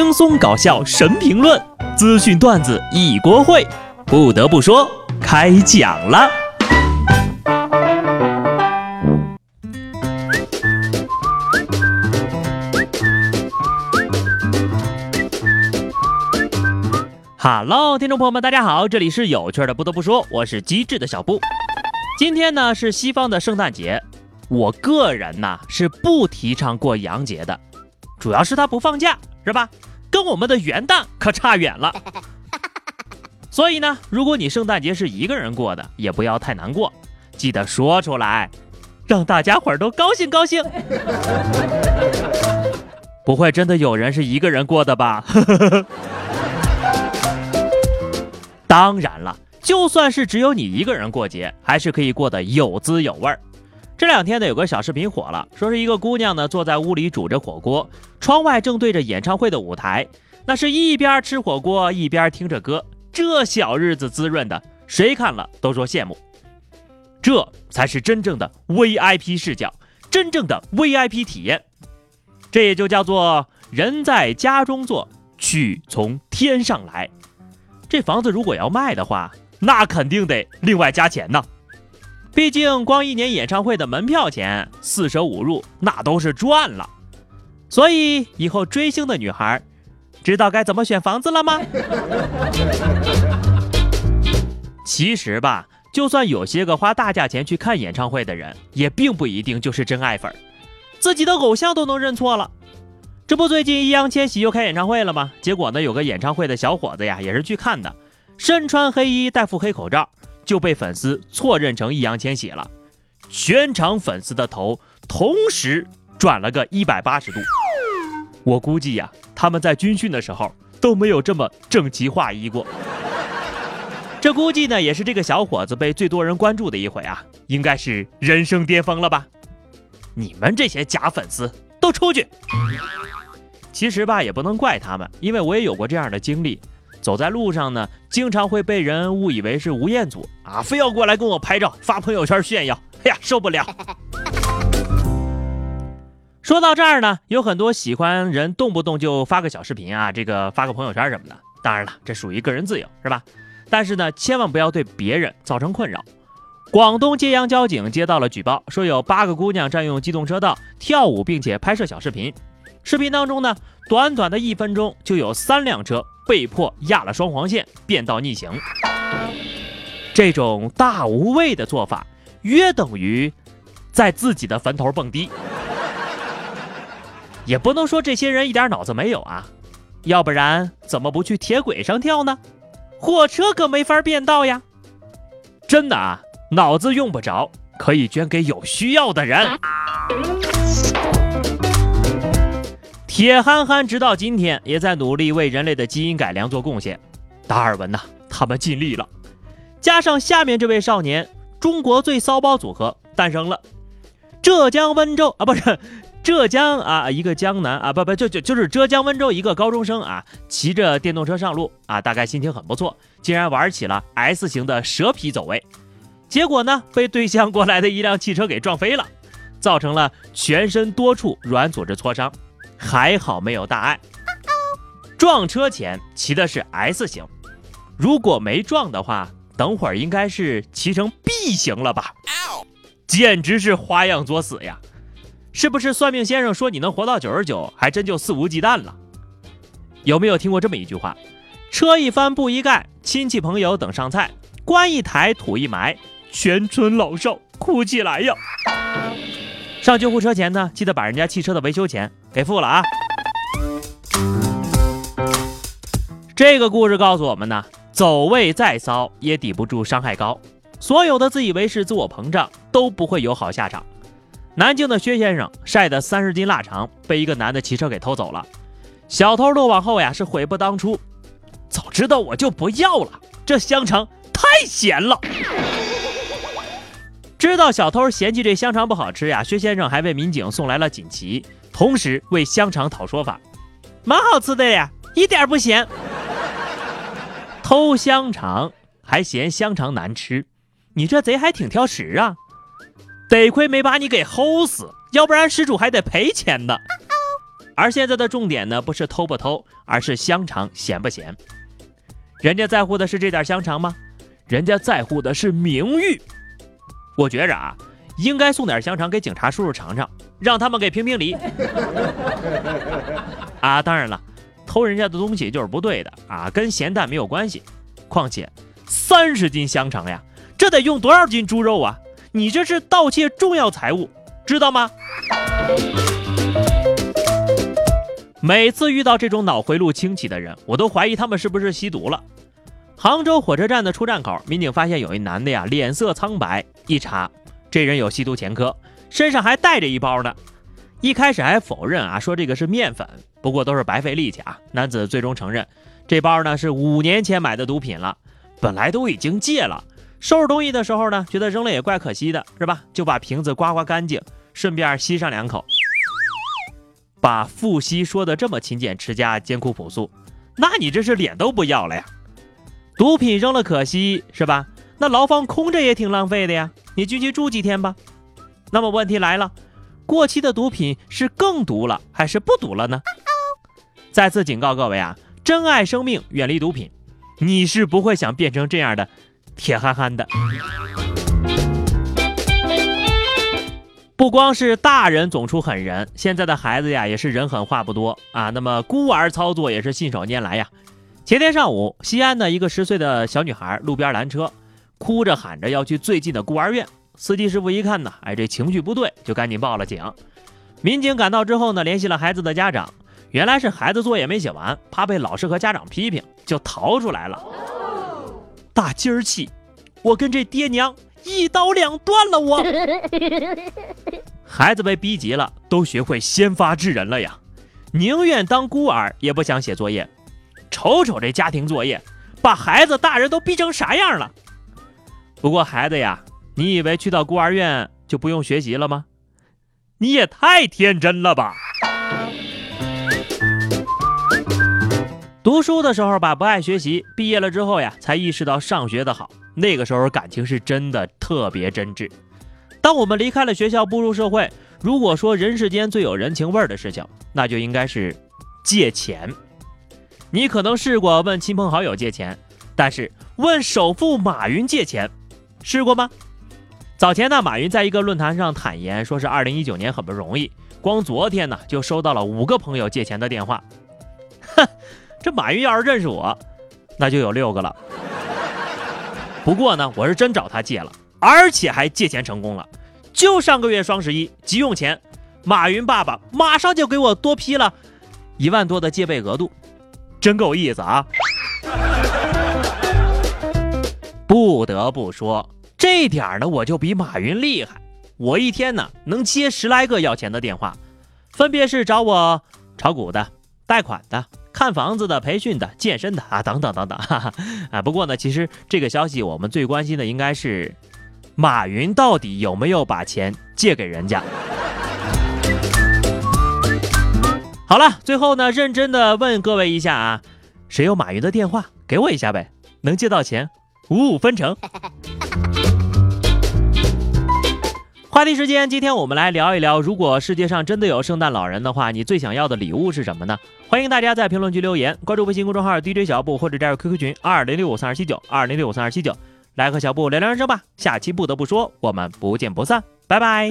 轻松搞笑神评论，资讯段子一锅烩。不得不说，开讲了。Hello，听众朋友们，大家好，这里是有趣的。不得不说，我是机智的小布。今天呢是西方的圣诞节，我个人呢是不提倡过洋节的，主要是他不放假。是吧？跟我们的元旦可差远了。所以呢，如果你圣诞节是一个人过的，也不要太难过，记得说出来，让大家伙儿都高兴高兴。不会真的有人是一个人过的吧？当然了，就算是只有你一个人过节，还是可以过得有滋有味儿。这两天呢，有个小视频火了，说是一个姑娘呢坐在屋里煮着火锅，窗外正对着演唱会的舞台，那是一边吃火锅一边听着歌，这小日子滋润的，谁看了都说羡慕。这才是真正的 VIP 视角，真正的 VIP 体验，这也就叫做人在家中坐，曲从天上来。这房子如果要卖的话，那肯定得另外加钱呢。毕竟，光一年演唱会的门票钱，四舍五入那都是赚了。所以，以后追星的女孩，知道该怎么选房子了吗？其实吧，就算有些个花大价钱去看演唱会的人，也并不一定就是真爱粉，自己的偶像都能认错了。这不，最近易烊千玺又开演唱会了吗？结果呢，有个演唱会的小伙子呀，也是去看的，身穿黑衣，戴副黑口罩。就被粉丝错认成易烊千玺了，全场粉丝的头同时转了个一百八十度。我估计呀，他们在军训的时候都没有这么整齐划一过。这估计呢，也是这个小伙子被最多人关注的一回啊，应该是人生巅峰了吧？你们这些假粉丝都出去！其实吧，也不能怪他们，因为我也有过这样的经历。走在路上呢，经常会被人误以为是吴彦祖啊，非要过来跟我拍照发朋友圈炫耀。哎呀，受不了！说到这儿呢，有很多喜欢人动不动就发个小视频啊，这个发个朋友圈什么的。当然了，这属于个人自由，是吧？但是呢，千万不要对别人造成困扰。广东揭阳交警接到了举报，说有八个姑娘占用机动车道跳舞，并且拍摄小视频。视频当中呢，短短的一分钟就有三辆车。被迫压了双黄线，变道逆行。这种大无畏的做法，约等于在自己的坟头蹦迪。也不能说这些人一点脑子没有啊，要不然怎么不去铁轨上跳呢？火车可没法变道呀。真的啊，脑子用不着，可以捐给有需要的人。铁憨憨直到今天也在努力为人类的基因改良做贡献。达尔文呐，他们尽力了。加上下面这位少年，中国最骚包组合诞生了。浙江温州啊，不是 浙江啊，一个江南啊，不不就就就是浙江温州一个高中生啊，骑着电动车上路啊，大概心情很不错，竟然玩起了 S 型的蛇皮走位，结果呢，被对向过来的一辆汽车给撞飞了，造成了全身多处软组织挫伤。还好没有大碍。撞车前骑的是 S 型，如果没撞的话，等会儿应该是骑成 B 型了吧？简直是花样作死呀！是不是算命先生说你能活到九十九，还真就肆无忌惮了？有没有听过这么一句话？车一翻布一盖，亲戚朋友等上菜，棺一抬土一埋，全村老少哭起来呀！上救护车前呢，记得把人家汽车的维修钱给付了啊！这个故事告诉我们呢，走位再骚也抵不住伤害高，所有的自以为是、自我膨胀都不会有好下场。南京的薛先生晒的三十斤腊肠被一个男的骑车给偷走了，小偷落网后呀是悔不当初，早知道我就不要了，这香肠太咸了。知道小偷嫌弃这香肠不好吃呀，薛先生还为民警送来了锦旗，同时为香肠讨说法，蛮好吃的呀，一点不咸。偷香肠还嫌香肠难吃，你这贼还挺挑食啊！得亏没把你给齁死，要不然失主还得赔钱呢。而现在的重点呢，不是偷不偷，而是香肠咸不咸。人家在乎的是这点香肠吗？人家在乎的是名誉。我觉着啊，应该送点香肠给警察叔叔尝尝，让他们给评评理。啊，当然了，偷人家的东西就是不对的啊，跟咸淡没有关系。况且三十斤香肠呀，这得用多少斤猪肉啊？你这是盗窃重要财物，知道吗？每次遇到这种脑回路清奇的人，我都怀疑他们是不是吸毒了。杭州火车站的出站口，民警发现有一男的呀，脸色苍白，一查，这人有吸毒前科，身上还带着一包呢。一开始还否认啊，说这个是面粉，不过都是白费力气啊。男子最终承认，这包呢是五年前买的毒品了，本来都已经戒了，收拾东西的时候呢，觉得扔了也怪可惜的，是吧？就把瓶子刮刮干净，顺便吸上两口。把富硒说的这么勤俭持家、艰苦朴素，那你这是脸都不要了呀？毒品扔了可惜是吧？那牢房空着也挺浪费的呀，你进去住几天吧。那么问题来了，过期的毒品是更毒了还是不毒了呢？再次警告各位啊，珍爱生命，远离毒品。你是不会想变成这样的铁憨憨的。不光是大人总出狠人，现在的孩子呀也是人狠话不多啊。那么孤儿操作也是信手拈来呀。前天上午，西安的一个十岁的小女孩路边拦车，哭着喊着要去最近的孤儿院。司机师傅一看呢，哎，这情绪不对，就赶紧报了警。民警赶到之后呢，联系了孩子的家长，原来是孩子作业没写完，怕被老师和家长批评，就逃出来了。大今儿起，我跟这爹娘。一刀两断了，我孩子被逼急了，都学会先发制人了呀，宁愿当孤儿也不想写作业。瞅瞅这家庭作业，把孩子、大人都逼成啥样了？不过孩子呀，你以为去到孤儿院就不用学习了吗？你也太天真了吧！读书的时候吧不爱学习，毕业了之后呀才意识到上学的好。那个时候感情是真的特别真挚。当我们离开了学校，步入社会，如果说人世间最有人情味儿的事情，那就应该是借钱。你可能试过问亲朋好友借钱，但是问首富马云借钱，试过吗？早前呢，马云在一个论坛上坦言，说是二零一九年很不容易，光昨天呢就收到了五个朋友借钱的电话。哼，这马云要是认识我，那就有六个了。不过呢，我是真找他借了，而且还借钱成功了。就上个月双十一急用钱，马云爸爸马上就给我多批了一万多的借呗额度，真够意思啊！不得不说，这点呢我就比马云厉害。我一天呢能接十来个要钱的电话，分别是找我炒股的、贷款的。看房子的、培训的、健身的啊，等等等等，啊！不过呢，其实这个消息我们最关心的应该是，马云到底有没有把钱借给人家？好了，最后呢，认真的问各位一下啊，谁有马云的电话？给我一下呗，能借到钱，五五分成。话题时间，今天我们来聊一聊，如果世界上真的有圣诞老人的话，你最想要的礼物是什么呢？欢迎大家在评论区留言，关注微信公众号 DJ 小布或者加入 QQ 群二零六五三二七九二零六五三二七九，来和小布聊聊人生吧。下期不得不说，我们不见不散，拜拜。